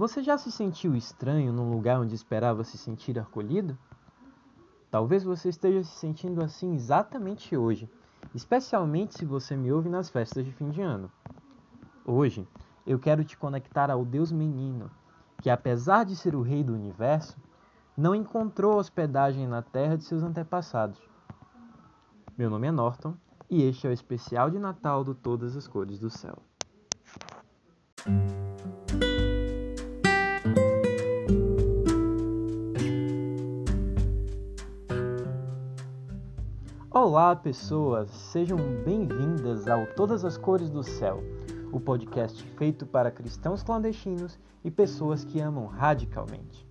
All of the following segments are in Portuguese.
Você já se sentiu estranho num lugar onde esperava se sentir acolhido? Talvez você esteja se sentindo assim exatamente hoje, especialmente se você me ouve nas festas de fim de ano. Hoje, eu quero te conectar ao Deus menino, que apesar de ser o rei do universo, não encontrou hospedagem na terra de seus antepassados. Meu nome é Norton e este é o especial de Natal do Todas as Cores do Céu. Olá, pessoas! Sejam bem-vindas ao Todas as Cores do Céu, o podcast feito para cristãos clandestinos e pessoas que amam radicalmente.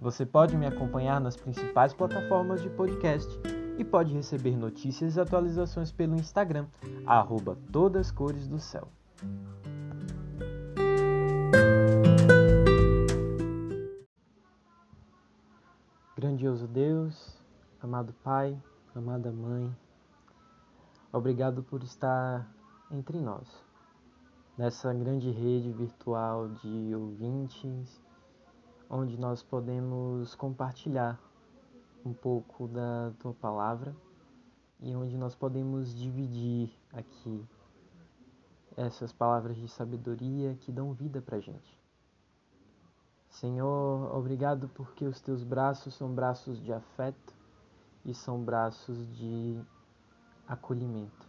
Você pode me acompanhar nas principais plataformas de podcast e pode receber notícias e atualizações pelo Instagram, arroba Todas Cores do Céu. Grandioso Deus, amado Pai, amada Mãe, obrigado por estar entre nós, nessa grande rede virtual de ouvintes, onde nós podemos compartilhar um pouco da tua palavra e onde nós podemos dividir aqui essas palavras de sabedoria que dão vida para gente. Senhor, obrigado porque os teus braços são braços de afeto e são braços de acolhimento.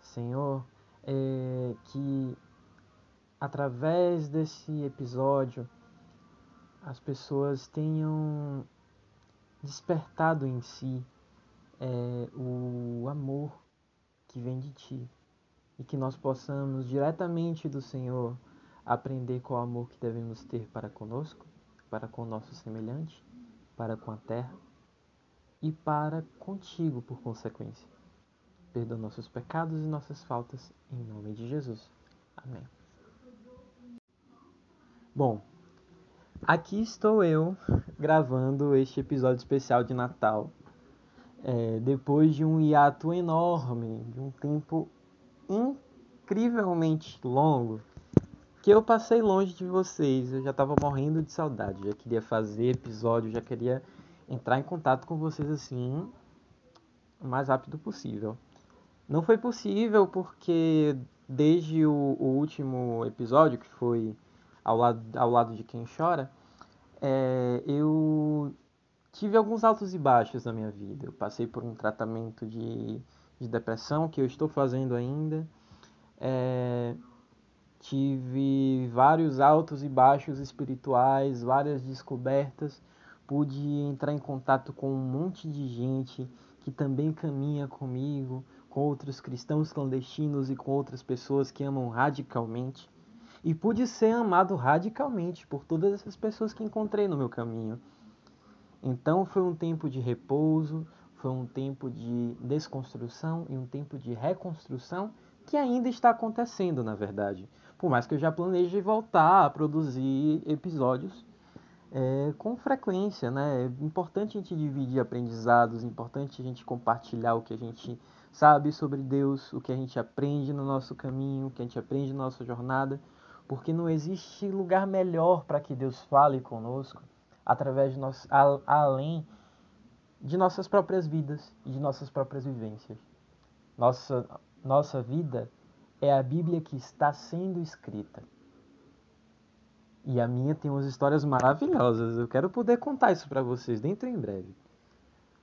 Senhor, é que através desse episódio as pessoas tenham despertado em si é, o amor que vem de ti e que nós possamos diretamente do Senhor aprender qual amor que devemos ter para conosco, para com o nosso semelhante, para com a terra e para contigo por consequência. Perdoa nossos pecados e nossas faltas em nome de Jesus. Amém. Bom, Aqui estou eu gravando este episódio especial de Natal. É, depois de um hiato enorme, de um tempo incrivelmente longo, que eu passei longe de vocês. Eu já estava morrendo de saudade, já queria fazer episódio, já queria entrar em contato com vocês assim o mais rápido possível. Não foi possível porque desde o, o último episódio, que foi ao lado, ao lado de quem chora, é, eu tive alguns altos e baixos na minha vida. Eu passei por um tratamento de, de depressão que eu estou fazendo ainda. É, tive vários altos e baixos espirituais, várias descobertas. Pude entrar em contato com um monte de gente que também caminha comigo, com outros cristãos clandestinos e com outras pessoas que amam radicalmente e pude ser amado radicalmente por todas essas pessoas que encontrei no meu caminho. Então foi um tempo de repouso, foi um tempo de desconstrução e um tempo de reconstrução que ainda está acontecendo, na verdade. Por mais que eu já planeje voltar a produzir episódios é, com frequência, né? É importante a gente dividir aprendizados, é importante a gente compartilhar o que a gente sabe sobre Deus, o que a gente aprende no nosso caminho, o que a gente aprende na nossa jornada porque não existe lugar melhor para que Deus fale conosco através de nós, além de nossas próprias vidas e de nossas próprias vivências. Nossa, nossa vida é a Bíblia que está sendo escrita. E a minha tem umas histórias maravilhosas. Eu quero poder contar isso para vocês dentro em breve.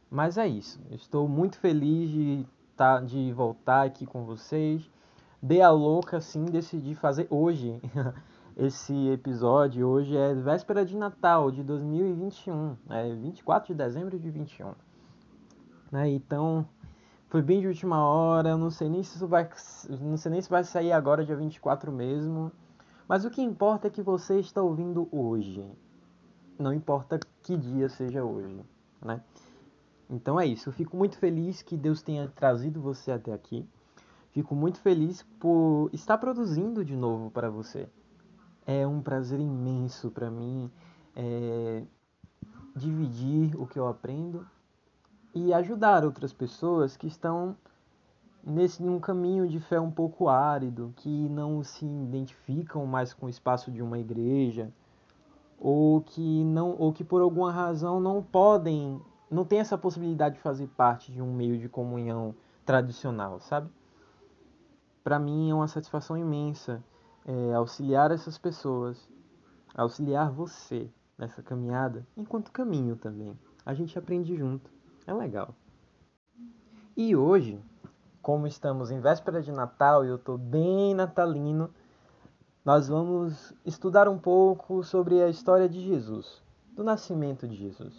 Mas é isso. Estou muito feliz de, tá, de voltar aqui com vocês dei a louca assim, decidi fazer hoje esse episódio. Hoje é véspera de Natal de 2021, é 24 de dezembro de 21. Né? Então, foi bem de última hora, não sei nem se vai, não sei nem se vai sair agora dia 24 mesmo. Mas o que importa é que você está ouvindo hoje. Não importa que dia seja hoje, né? Então é isso. Eu fico muito feliz que Deus tenha trazido você até aqui. Fico muito feliz por estar produzindo de novo para você. É um prazer imenso para mim é, dividir o que eu aprendo e ajudar outras pessoas que estão nesse um caminho de fé um pouco árido, que não se identificam mais com o espaço de uma igreja, ou que não ou que por alguma razão não podem, não tem essa possibilidade de fazer parte de um meio de comunhão tradicional, sabe? Para mim é uma satisfação imensa é, auxiliar essas pessoas, auxiliar você nessa caminhada, enquanto caminho também. A gente aprende junto, é legal. E hoje, como estamos em véspera de Natal e eu estou bem natalino, nós vamos estudar um pouco sobre a história de Jesus, do nascimento de Jesus.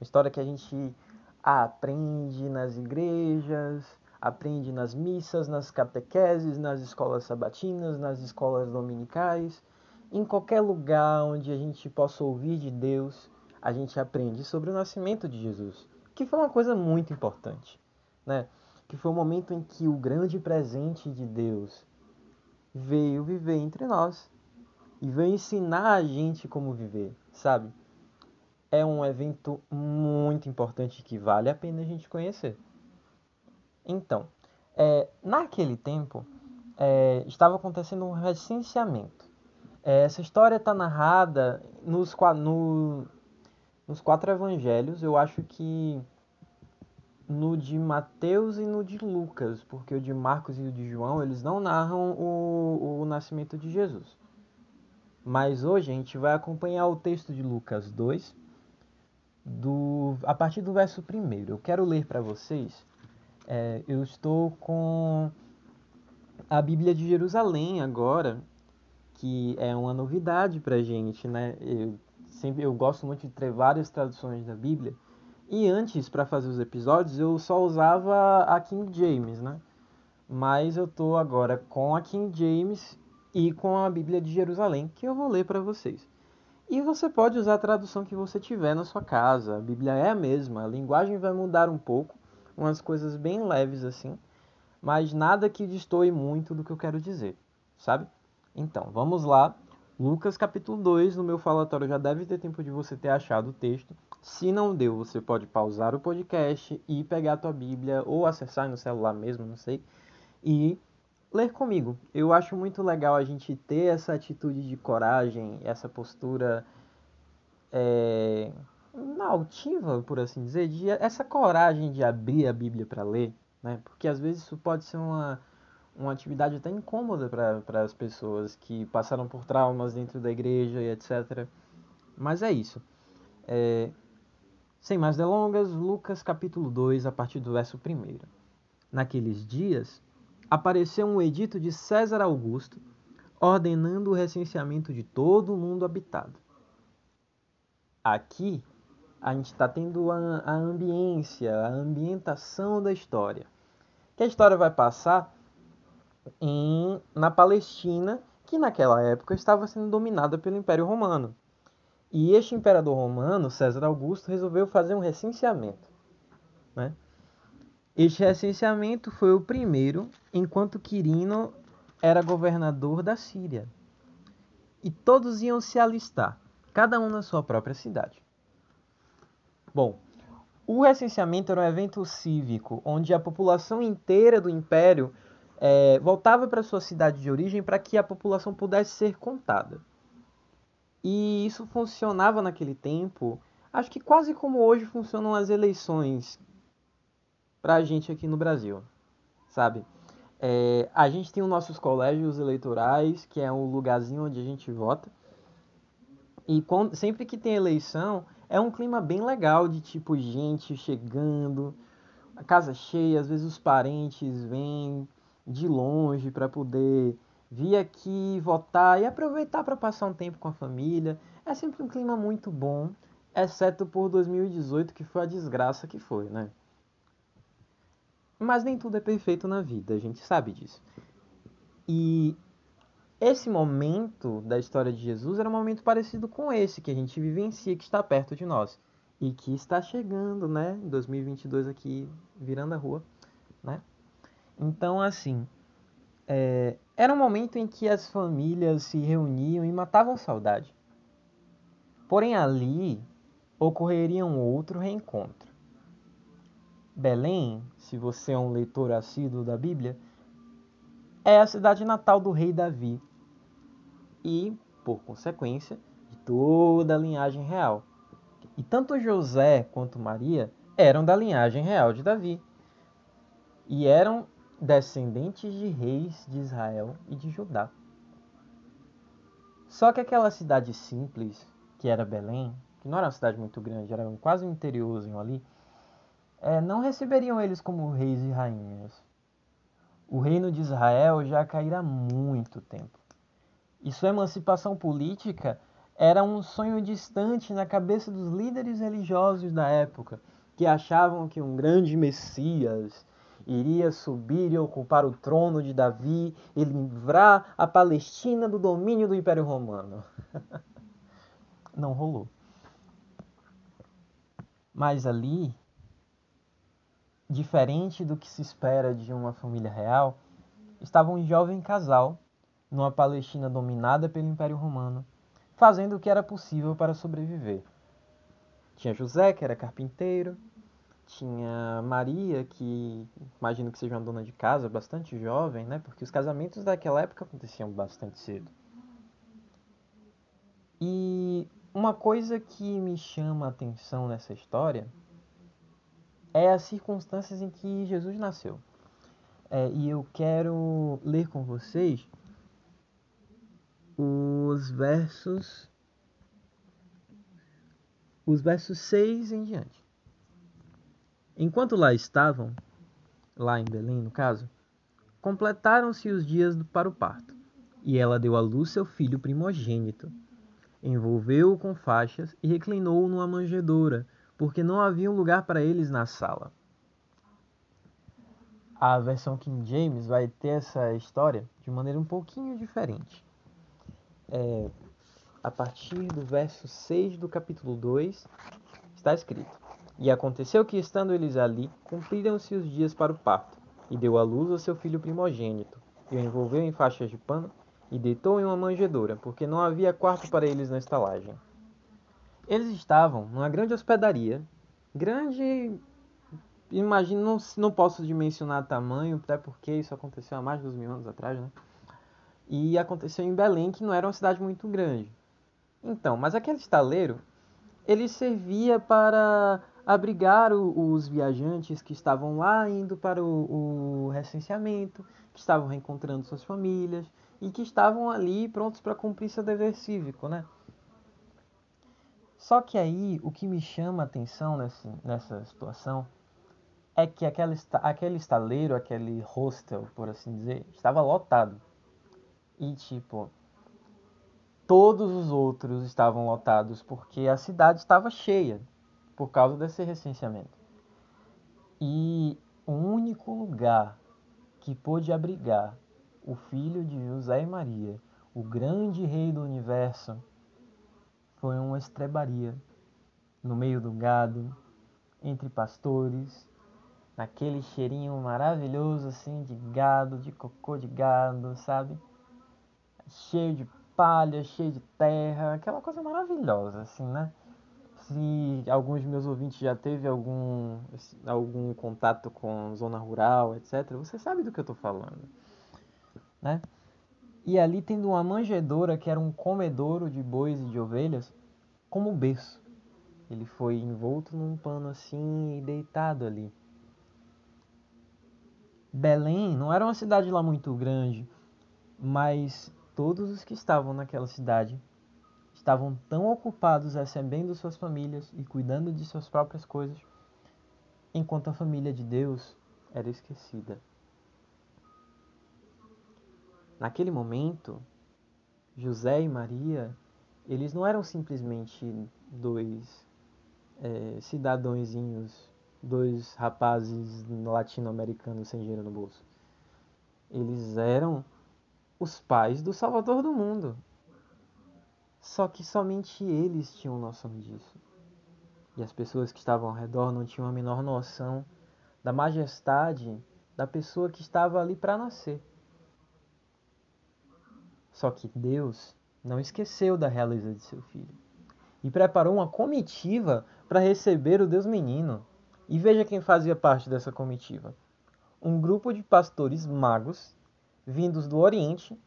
Uma história que a gente aprende nas igrejas, aprende nas missas, nas catequeses, nas escolas sabatinas, nas escolas dominicais, em qualquer lugar onde a gente possa ouvir de Deus, a gente aprende sobre o nascimento de Jesus, que foi uma coisa muito importante né? Que foi o momento em que o grande presente de Deus veio viver entre nós e veio ensinar a gente como viver, sabe? É um evento muito importante que vale a pena a gente conhecer. Então, é, naquele tempo, é, estava acontecendo um recenseamento. É, essa história está narrada nos, no, nos quatro evangelhos. Eu acho que no de Mateus e no de Lucas, porque o de Marcos e o de João, eles não narram o, o nascimento de Jesus. Mas hoje a gente vai acompanhar o texto de Lucas 2, do, a partir do verso 1. Eu quero ler para vocês. É, eu estou com a Bíblia de Jerusalém agora, que é uma novidade para gente, né? Eu, sempre, eu gosto muito de ter várias traduções da Bíblia. E antes, para fazer os episódios, eu só usava a King James, né? Mas eu tô agora com a King James e com a Bíblia de Jerusalém, que eu vou ler para vocês. E você pode usar a tradução que você tiver na sua casa. A Bíblia é a mesma, a linguagem vai mudar um pouco, umas coisas bem leves assim, mas nada que destoe muito do que eu quero dizer, sabe? Então, vamos lá. Lucas capítulo 2, no meu falatório já deve ter tempo de você ter achado o texto. Se não deu, você pode pausar o podcast e pegar a tua Bíblia ou acessar no celular mesmo, não sei, e ler comigo. Eu acho muito legal a gente ter essa atitude de coragem, essa postura é, altiva, por assim dizer, de, essa coragem de abrir a Bíblia para ler, né? Porque às vezes isso pode ser uma, uma atividade até incômoda para as pessoas que passaram por traumas dentro da igreja e etc. Mas é isso. É, sem mais delongas, Lucas capítulo 2, a partir do verso 1. Naqueles dias, apareceu um edito de César Augusto, ordenando o recenseamento de todo o mundo habitado. Aqui, a gente está tendo a, a ambiência, a ambientação da história. Que a história vai passar em, na Palestina, que naquela época estava sendo dominada pelo Império Romano. E este imperador romano, César Augusto, resolveu fazer um recenseamento. Né? Este recenseamento foi o primeiro enquanto Quirino era governador da Síria. E todos iam se alistar, cada um na sua própria cidade. Bom, o recenseamento era um evento cívico onde a população inteira do império é, voltava para sua cidade de origem para que a população pudesse ser contada. E isso funcionava naquele tempo, acho que quase como hoje funcionam as eleições para a gente aqui no Brasil, sabe? É, a gente tem os nossos colégios eleitorais, que é o lugarzinho onde a gente vota. E quando, sempre que tem eleição, é um clima bem legal de tipo gente chegando, a casa cheia, às vezes os parentes vêm de longe para poder vir aqui votar e aproveitar para passar um tempo com a família. É sempre um clima muito bom, exceto por 2018, que foi a desgraça que foi, né? Mas nem tudo é perfeito na vida, a gente sabe disso. E esse momento da história de Jesus era um momento parecido com esse que a gente vivencia, que está perto de nós. E que está chegando, né? Em 2022 aqui, virando a rua, né? Então, assim, é, era um momento em que as famílias se reuniam e matavam saudade. Porém, ali ocorreria um outro reencontro. Belém, se você é um leitor assíduo da Bíblia, é a cidade natal do rei Davi e, por consequência, de toda a linhagem real. E tanto José quanto Maria eram da linhagem real de Davi e eram descendentes de reis de Israel e de Judá. Só que aquela cidade simples, que era Belém, que não era uma cidade muito grande, era quase um interiorzinho ali, é, não receberiam eles como reis e rainhas. O reino de Israel já caíra há muito tempo. E sua emancipação política era um sonho distante na cabeça dos líderes religiosos da época, que achavam que um grande Messias iria subir e ocupar o trono de Davi e livrar a Palestina do domínio do Império Romano. Não rolou. Mas ali, diferente do que se espera de uma família real, estava um jovem casal numa Palestina dominada pelo Império Romano, fazendo o que era possível para sobreviver. Tinha José, que era carpinteiro, tinha Maria, que imagino que seja uma dona de casa, bastante jovem, né? Porque os casamentos daquela época aconteciam bastante cedo. E uma coisa que me chama a atenção nessa história é as circunstâncias em que Jesus nasceu. É, e eu quero ler com vocês os versos os versos 6 em diante. Enquanto lá estavam, lá em Belém no caso, completaram-se os dias para o parto, e ela deu à luz seu filho primogênito. Envolveu-o com faixas e reclinou-o numa manjedoura, porque não havia um lugar para eles na sala. A versão King James vai ter essa história de maneira um pouquinho diferente. É, a partir do verso 6 do capítulo 2, está escrito: e aconteceu que, estando eles ali, cumpriram-se os dias para o parto, e deu à luz ao seu filho primogênito, e o envolveu em faixas de pano, e deitou em uma manjedoura, porque não havia quarto para eles na estalagem. Eles estavam numa grande hospedaria, grande. Imagino, não, não posso dimensionar tamanho, até porque isso aconteceu há mais de dois mil anos atrás, né? E aconteceu em Belém, que não era uma cidade muito grande. Então, mas aquele estaleiro, ele servia para abrigar o, os viajantes que estavam lá indo para o, o recenseamento, que estavam reencontrando suas famílias e que estavam ali prontos para cumprir seu dever cívico, né? Só que aí o que me chama a atenção nessa, nessa situação é que aquele, aquele estaleiro, aquele hostel, por assim dizer, estava lotado. E tipo, todos os outros estavam lotados porque a cidade estava cheia por causa desse recenseamento. E o único lugar que pôde abrigar o filho de José e Maria, o grande rei do universo, foi uma estrebaria no meio do gado, entre pastores, naquele cheirinho maravilhoso assim de gado, de cocô de gado, sabe? Cheio de palha, cheio de terra, aquela coisa maravilhosa assim, né? Se alguns de meus ouvintes já teve algum, algum contato com zona rural, etc., você sabe do que eu estou falando. Né? E ali tendo uma manjedoura, que era um comedouro de bois e de ovelhas, como berço. Ele foi envolto num pano assim e deitado ali. Belém não era uma cidade lá muito grande, mas todos os que estavam naquela cidade estavam tão ocupados recebendo suas famílias e cuidando de suas próprias coisas, enquanto a família de Deus era esquecida. Naquele momento, José e Maria, eles não eram simplesmente dois é, cidadãozinhos, dois rapazes latino-americanos sem dinheiro no bolso. Eles eram os pais do Salvador do mundo. Só que somente eles tinham noção disso. E as pessoas que estavam ao redor não tinham a menor noção da majestade da pessoa que estava ali para nascer. Só que Deus não esqueceu da realeza de seu filho e preparou uma comitiva para receber o Deus menino. E veja quem fazia parte dessa comitiva: um grupo de pastores magos vindos do Oriente.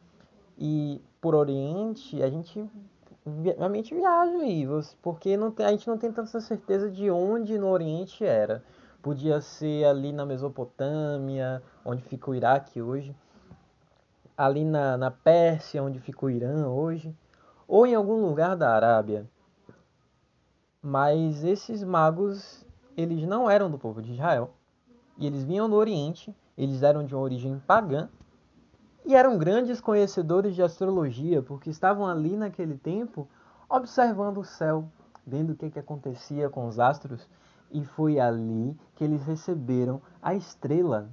E por Oriente a gente a mente viaja aí, porque não tem, a gente não tem tanta certeza de onde no Oriente era. Podia ser ali na Mesopotâmia, onde fica o Iraque hoje, ali na, na Pérsia, onde fica o Irã hoje, ou em algum lugar da Arábia. Mas esses magos, eles não eram do povo de Israel, e eles vinham do Oriente, eles eram de uma origem pagã, e eram grandes conhecedores de astrologia, porque estavam ali naquele tempo observando o céu, vendo o que, que acontecia com os astros, e foi ali que eles receberam a estrela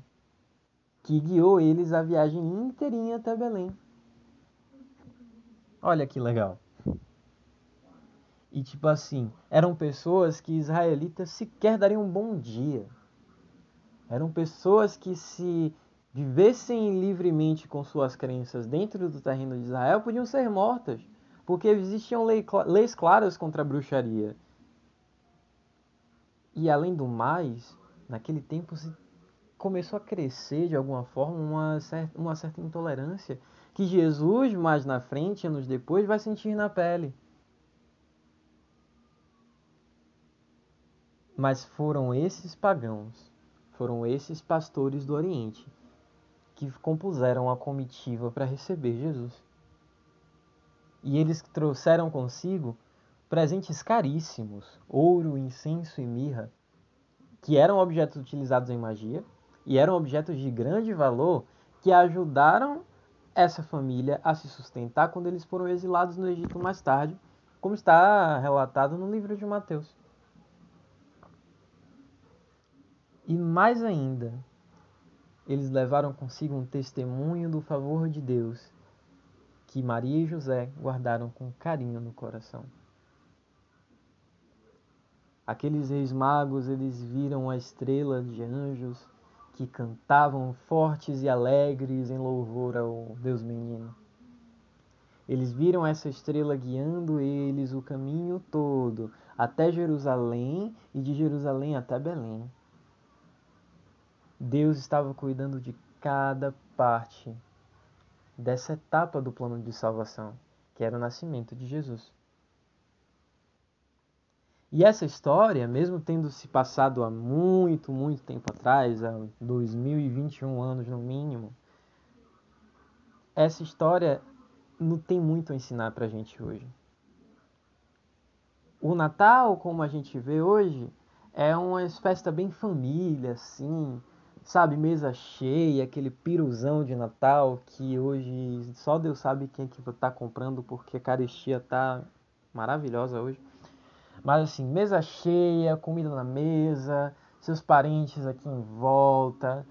que guiou eles a viagem inteirinha até Belém. Olha que legal. E tipo assim, eram pessoas que israelitas sequer dariam um bom dia. Eram pessoas que se vivessem livremente com suas crenças dentro do terreno de Israel podiam ser mortas, porque existiam leis claras contra a bruxaria. E além do mais, naquele tempo se começou a crescer de alguma forma uma certa, uma certa intolerância que Jesus, mais na frente, anos depois, vai sentir na pele. Mas foram esses pagãos, foram esses pastores do Oriente que compuseram a comitiva para receber Jesus. E eles trouxeram consigo presentes caríssimos, ouro, incenso e mirra, que eram objetos utilizados em magia e eram objetos de grande valor que ajudaram essa família a se sustentar quando eles foram exilados no Egito mais tarde, como está relatado no livro de Mateus. E mais ainda, eles levaram consigo um testemunho do favor de Deus que Maria e José guardaram com carinho no coração. Aqueles reis magos, eles viram a estrela de anjos que cantavam fortes e alegres em louvor ao Deus menino. Eles viram essa estrela guiando eles o caminho todo até Jerusalém e de Jerusalém até Belém. Deus estava cuidando de cada parte dessa etapa do plano de salvação, que era o nascimento de Jesus. E essa história, mesmo tendo se passado há muito, muito tempo atrás, há 2021 anos no mínimo, essa história não tem muito a ensinar para a gente hoje. O Natal, como a gente vê hoje, é uma festa bem família, assim, sabe, mesa cheia, aquele piruzão de Natal que hoje só Deus sabe quem é que tá comprando porque a carestia tá maravilhosa hoje. Mas assim, mesa cheia, comida na mesa, seus parentes aqui em volta,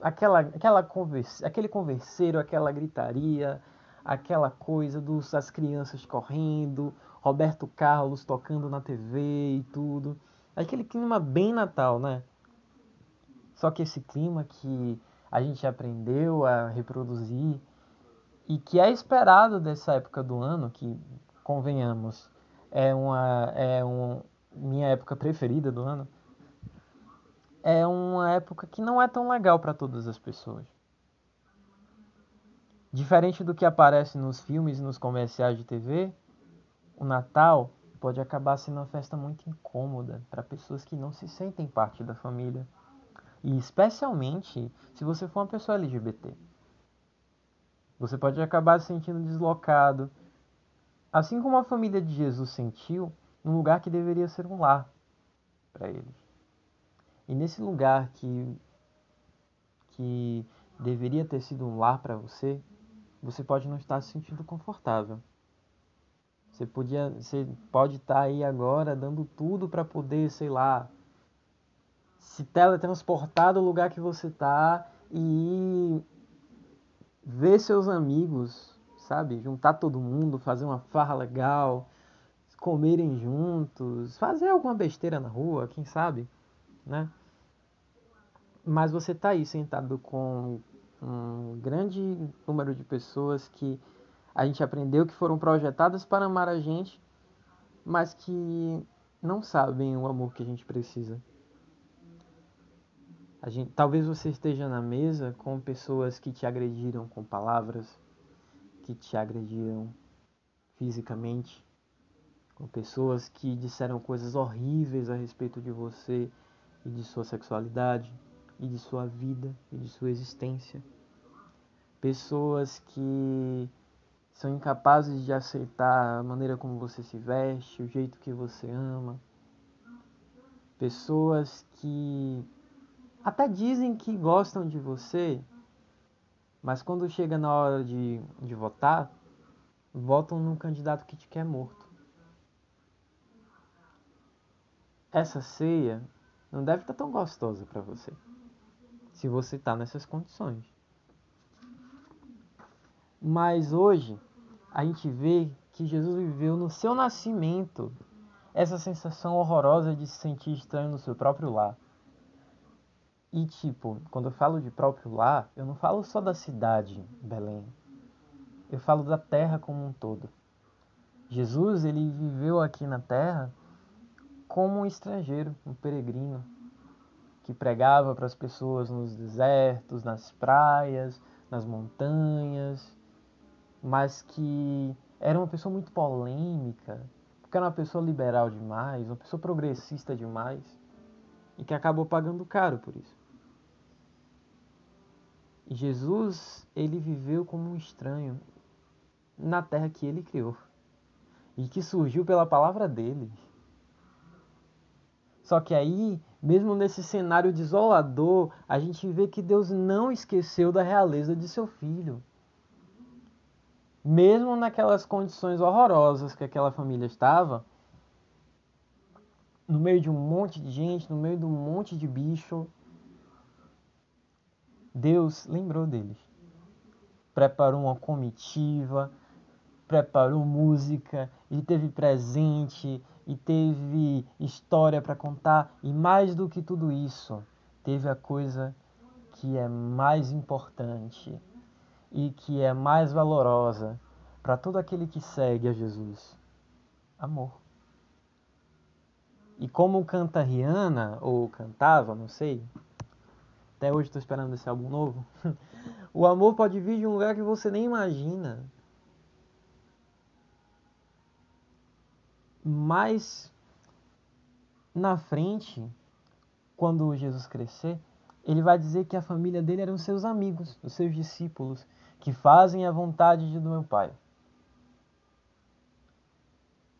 aquela, aquela conversa, aquele converseiro, aquela gritaria, aquela coisa dos, das crianças correndo, Roberto Carlos tocando na TV e tudo. Aquele clima bem Natal, né? Só que esse clima que a gente aprendeu a reproduzir e que é esperado dessa época do ano, que convenhamos, é uma é um, minha época preferida do ano, é uma época que não é tão legal para todas as pessoas. Diferente do que aparece nos filmes e nos comerciais de TV, o Natal pode acabar sendo uma festa muito incômoda para pessoas que não se sentem parte da família. E especialmente se você for uma pessoa LGBT. Você pode acabar se sentindo deslocado, assim como a família de Jesus sentiu, num lugar que deveria ser um lar para eles. E nesse lugar que que deveria ter sido um lar para você, você pode não estar se sentindo confortável. Você podia, você pode estar aí agora dando tudo para poder, sei lá, se teletransportar do lugar que você tá e ver seus amigos, sabe? Juntar todo mundo, fazer uma farra legal, comerem juntos, fazer alguma besteira na rua, quem sabe, né? Mas você tá aí sentado com um grande número de pessoas que a gente aprendeu que foram projetadas para amar a gente, mas que não sabem o amor que a gente precisa A gente, talvez você esteja na mesa com pessoas que te agrediram com palavras, que te agrediram fisicamente, com pessoas que disseram coisas horríveis a respeito de você e de sua sexualidade e de sua vida e de sua existência. Pessoas que são incapazes de aceitar a maneira como você se veste, o jeito que você ama. Pessoas que até dizem que gostam de você, mas quando chega na hora de, de votar, votam num candidato que te quer morto. Essa ceia não deve estar tão gostosa para você, se você está nessas condições. Mas hoje a gente vê que Jesus viveu no seu nascimento essa sensação horrorosa de se sentir estranho no seu próprio lar. E tipo, quando eu falo de próprio lar, eu não falo só da cidade, Belém. Eu falo da terra como um todo. Jesus, ele viveu aqui na terra como um estrangeiro, um peregrino, que pregava para as pessoas nos desertos, nas praias, nas montanhas, mas que era uma pessoa muito polêmica, porque era uma pessoa liberal demais, uma pessoa progressista demais, e que acabou pagando caro por isso. Jesus, ele viveu como um estranho na terra que ele criou e que surgiu pela palavra dele. Só que aí, mesmo nesse cenário desolador, a gente vê que Deus não esqueceu da realeza de seu filho. Mesmo naquelas condições horrorosas que aquela família estava, no meio de um monte de gente, no meio de um monte de bicho, Deus lembrou deles. Preparou uma comitiva, preparou música, e teve presente, e teve história para contar, e mais do que tudo isso, teve a coisa que é mais importante e que é mais valorosa para todo aquele que segue a Jesus: amor. E como canta Rihanna, ou cantava, não sei, até hoje estou esperando esse álbum novo. o amor pode vir de um lugar que você nem imagina. Mas na frente, quando Jesus crescer, ele vai dizer que a família dele eram seus amigos, os seus discípulos, que fazem a vontade do meu Pai.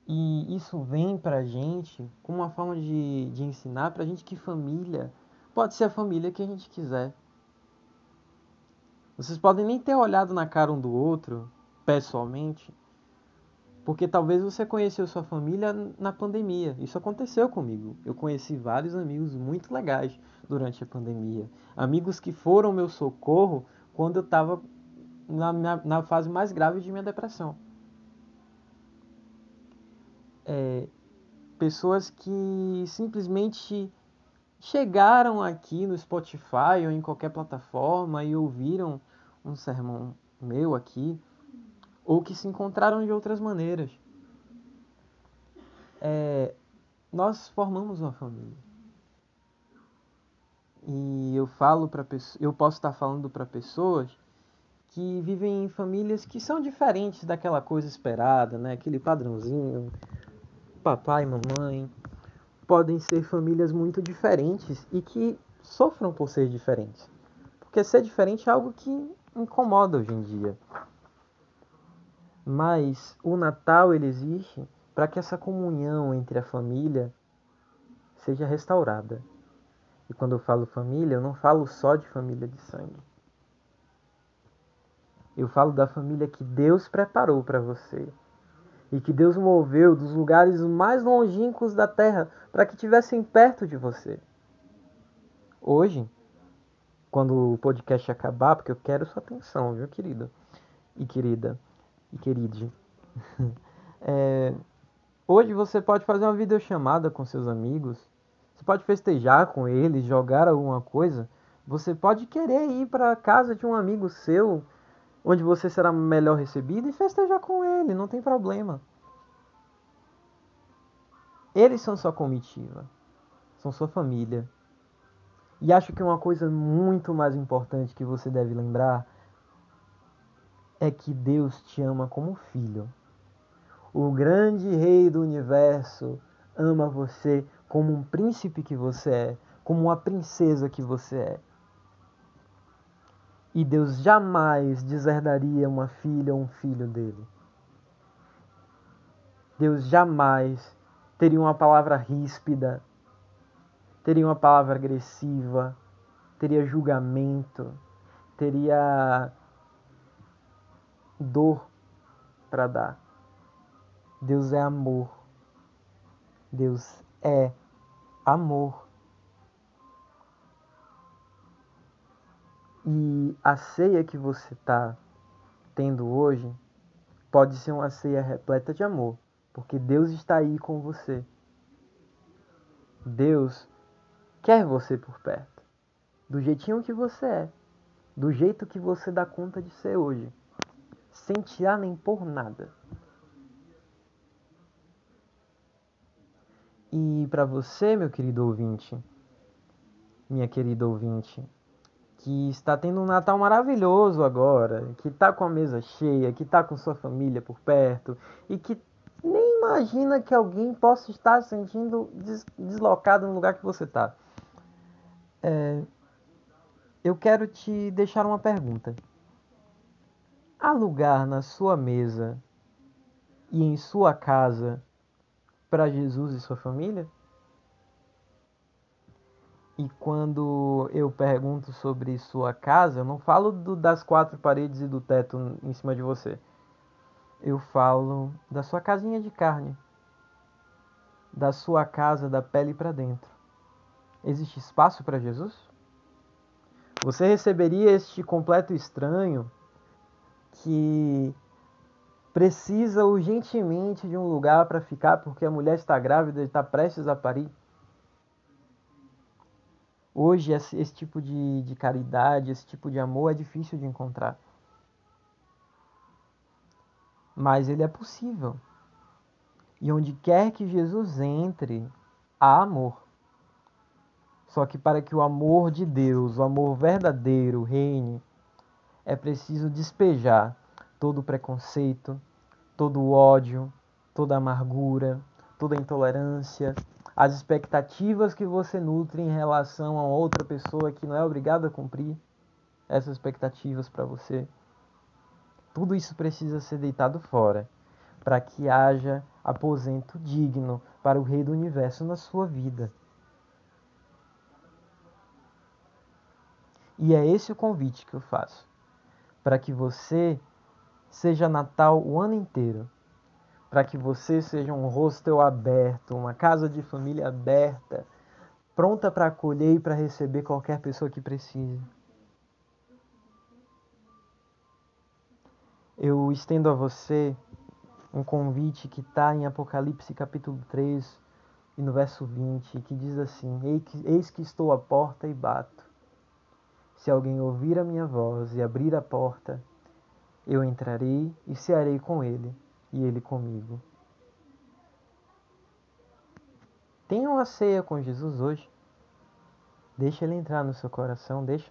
E isso vem pra gente como uma forma de, de ensinar pra gente que família Pode ser a família que a gente quiser. Vocês podem nem ter olhado na cara um do outro, pessoalmente, porque talvez você conheceu sua família na pandemia. Isso aconteceu comigo. Eu conheci vários amigos muito legais durante a pandemia. Amigos que foram meu socorro quando eu estava na, na, fase mais grave de minha depressão. É, pessoas que simplesmente chegaram aqui no Spotify ou em qualquer plataforma e ouviram um sermão meu aqui, ou que se encontraram de outras maneiras. É, nós formamos uma família. E eu falo para eu posso estar falando para pessoas que vivem em famílias que são diferentes daquela coisa esperada, né? Aquele padrãozinho, papai, mamãe, podem ser famílias muito diferentes e que sofram por ser diferentes. Porque ser diferente é algo que incomoda hoje em dia. Mas o Natal ele existe para que essa comunhão entre a família seja restaurada. E quando eu falo família, eu não falo só de família de sangue. Eu falo da família que Deus preparou para você, e que Deus moveu dos lugares mais longínquos da terra para que estivessem perto de você. Hoje, quando o podcast acabar, porque eu quero sua atenção, viu, querido? E querida, e queride. é, hoje você pode fazer uma videochamada com seus amigos, você pode festejar com eles, jogar alguma coisa. Você pode querer ir para a casa de um amigo seu onde você será melhor recebido e festejar com ele, não tem problema. Eles são sua comitiva, são sua família. E acho que uma coisa muito mais importante que você deve lembrar é que Deus te ama como filho. O grande rei do universo ama você como um príncipe que você é, como uma princesa que você é. E Deus jamais deserdaria uma filha ou um filho dele. Deus jamais teria uma palavra ríspida, teria uma palavra agressiva, teria julgamento, teria dor para dar. Deus é amor. Deus é amor. E a ceia que você está tendo hoje pode ser uma ceia repleta de amor, porque Deus está aí com você. Deus quer você por perto, do jeitinho que você é, do jeito que você dá conta de ser hoje, sem tirar nem por nada. E para você, meu querido ouvinte, minha querida ouvinte, que está tendo um Natal maravilhoso agora, que está com a mesa cheia, que está com sua família por perto e que nem imagina que alguém possa estar sentindo des deslocado no lugar que você está. É, eu quero te deixar uma pergunta. Há lugar na sua mesa e em sua casa para Jesus e sua família? E quando eu pergunto sobre sua casa, eu não falo do, das quatro paredes e do teto em cima de você. Eu falo da sua casinha de carne, da sua casa da pele para dentro. Existe espaço para Jesus? Você receberia este completo estranho que precisa urgentemente de um lugar para ficar porque a mulher está grávida e está prestes a parir? Hoje, esse, tipo de, de caridade, esse tipo de amor é difícil de encontrar. Mas ele é possível. E onde quer que Jesus entre, há amor. Só que para que o amor de Deus, o amor verdadeiro, reine, é preciso despejar todo o preconceito, todo o ódio, toda a amargura, toda a intolerância, as expectativas que você nutre em relação a outra pessoa que não é obrigada a cumprir essas expectativas para você. Tudo isso precisa ser deitado fora para que haja aposento digno para o Rei do Universo na sua vida. E é esse o convite que eu faço, para que você seja Natal o ano inteiro para que você seja um hostel aberto, uma casa de família aberta, pronta para acolher e para receber qualquer pessoa que precise. Eu estendo a você um convite que está em Apocalipse capítulo 3 e no verso 20, que diz assim: Eis que estou à porta e bato. Se alguém ouvir a minha voz e abrir a porta, eu entrarei e cearei com ele e Ele comigo. Tenha uma ceia com Jesus hoje. Deixa Ele entrar no seu coração, deixa.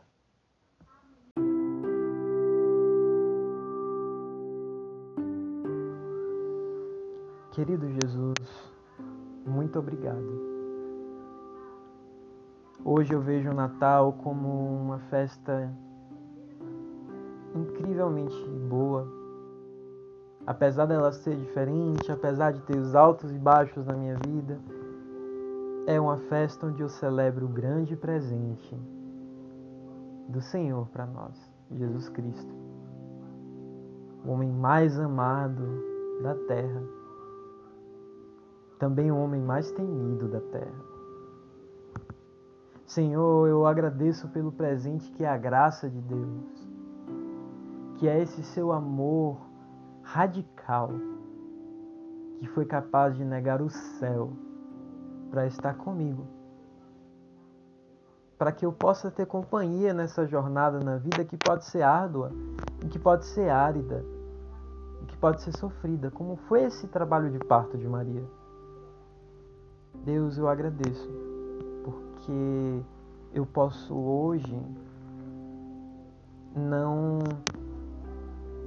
Querido Jesus, muito obrigado. Hoje eu vejo o Natal como uma festa incrivelmente boa, apesar dela ser diferente, apesar de ter os altos e baixos na minha vida, é uma festa onde eu celebro o grande presente do Senhor para nós, Jesus Cristo, o homem mais amado da terra, também o homem mais temido da terra. Senhor, eu agradeço pelo presente que é a graça de Deus, que é esse seu amor radical que foi capaz de negar o céu para estar comigo. Para que eu possa ter companhia nessa jornada na vida que pode ser árdua, e que pode ser árida, e que pode ser sofrida, como foi esse trabalho de parto de Maria. Deus, eu agradeço, porque eu posso hoje não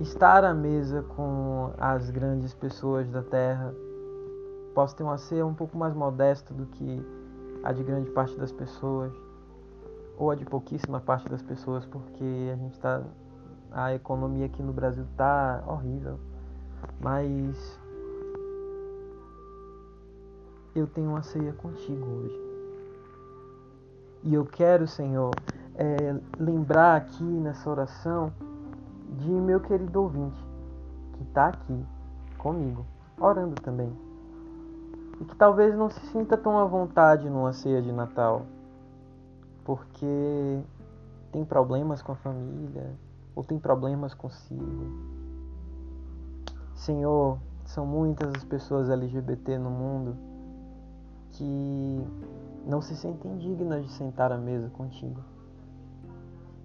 estar à mesa com as grandes pessoas da terra. Posso ter uma ceia um pouco mais modesta do que a de grande parte das pessoas, ou a de pouquíssima parte das pessoas, porque a gente está. A economia aqui no Brasil tá horrível. Mas eu tenho uma ceia contigo hoje. E eu quero, Senhor, é, lembrar aqui nessa oração de meu querido ouvinte, que está aqui comigo, orando também. E que talvez não se sinta tão à vontade numa ceia de Natal, porque tem problemas com a família, ou tem problemas consigo. Senhor, são muitas as pessoas LGBT no mundo que não se sentem dignas de sentar à mesa contigo,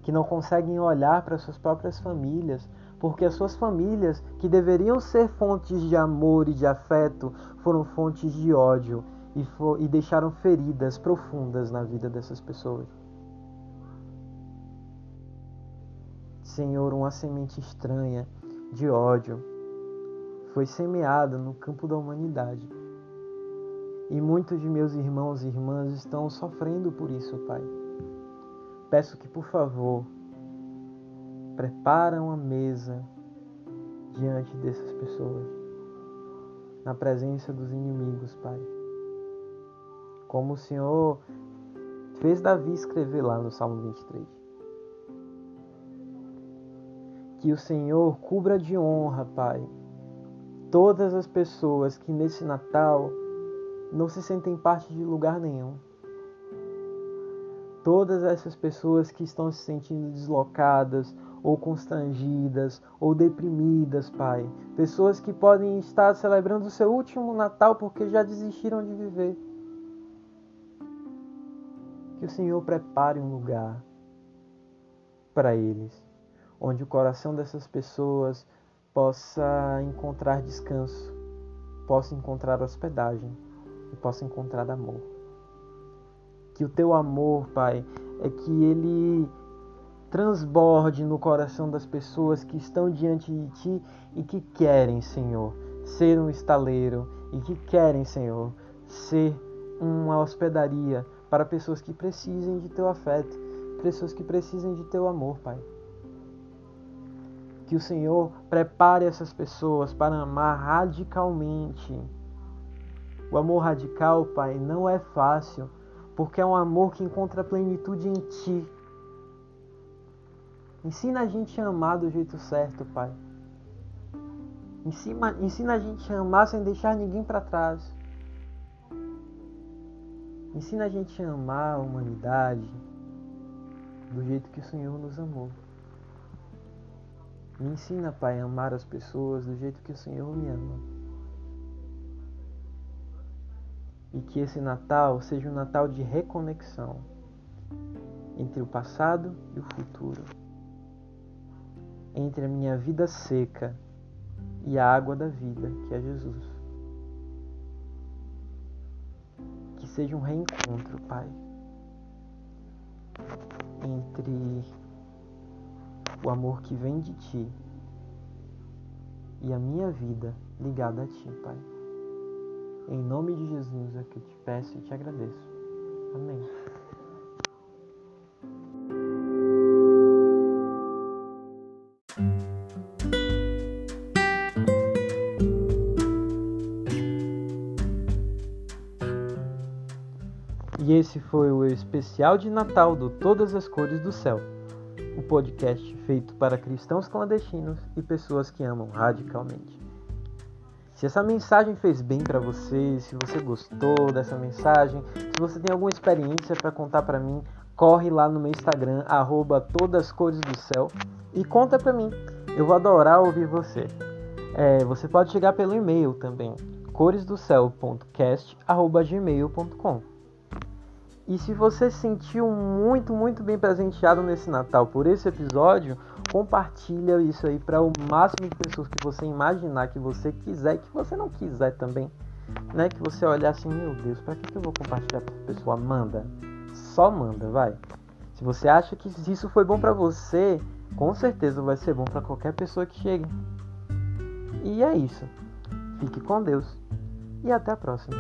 que não conseguem olhar para suas próprias famílias, porque as suas famílias, que deveriam ser fontes de amor e de afeto, foram fontes de ódio e, e deixaram feridas profundas na vida dessas pessoas. Senhor, uma semente estranha de ódio foi semeada no campo da humanidade e muitos de meus irmãos e irmãs estão sofrendo por isso, Pai. Peço que, por favor, prepara uma mesa diante dessas pessoas, na presença dos inimigos, Pai. Como o Senhor fez Davi escrever lá no Salmo 23. Que o Senhor cubra de honra, Pai, todas as pessoas que nesse Natal não se sentem parte de lugar nenhum. Todas essas pessoas que estão se sentindo deslocadas ou constrangidas ou deprimidas, Pai. Pessoas que podem estar celebrando o seu último Natal porque já desistiram de viver. Que o Senhor prepare um lugar para eles, onde o coração dessas pessoas possa encontrar descanso, possa encontrar hospedagem e possa encontrar amor. Que o teu amor, Pai, é que ele transborde no coração das pessoas que estão diante de ti e que querem, Senhor, ser um estaleiro e que querem, Senhor, ser uma hospedaria para pessoas que precisem de teu afeto, pessoas que precisem de teu amor, Pai. Que o Senhor prepare essas pessoas para amar radicalmente o amor radical, Pai, não é fácil, porque é um amor que encontra plenitude em Ti. Ensina a gente a amar do jeito certo, Pai. Ensina, ensina a gente a amar sem deixar ninguém para trás. Ensina a gente a amar a humanidade do jeito que o Senhor nos amou. Me ensina, Pai, a amar as pessoas do jeito que o Senhor me ama. E que esse Natal seja um Natal de reconexão entre o passado e o futuro, entre a minha vida seca e a água da vida, que é Jesus. Que seja um reencontro, Pai, entre o amor que vem de Ti e a minha vida ligada a Ti, Pai. Em nome de Jesus é que eu te peço e te agradeço. Amém. E esse foi o especial de Natal do Todas as Cores do Céu, o podcast feito para cristãos clandestinos e pessoas que amam radicalmente. Se essa mensagem fez bem para você, se você gostou dessa mensagem, se você tem alguma experiência para contar para mim, corre lá no meu Instagram @todascoresdocéu e conta para mim. Eu vou adorar ouvir você. É, você pode chegar pelo e-mail também, coresdocéu.cast@gmail.com. E se você se sentiu muito, muito bem presenteado nesse Natal por esse episódio, Compartilha isso aí para o máximo de pessoas que você imaginar que você quiser e que você não quiser também. Né? Que você olhar assim, meu Deus, para que, que eu vou compartilhar para pessoa? Manda. Só manda, vai. Se você acha que isso foi bom para você, com certeza vai ser bom para qualquer pessoa que chegue. E é isso. Fique com Deus e até a próxima.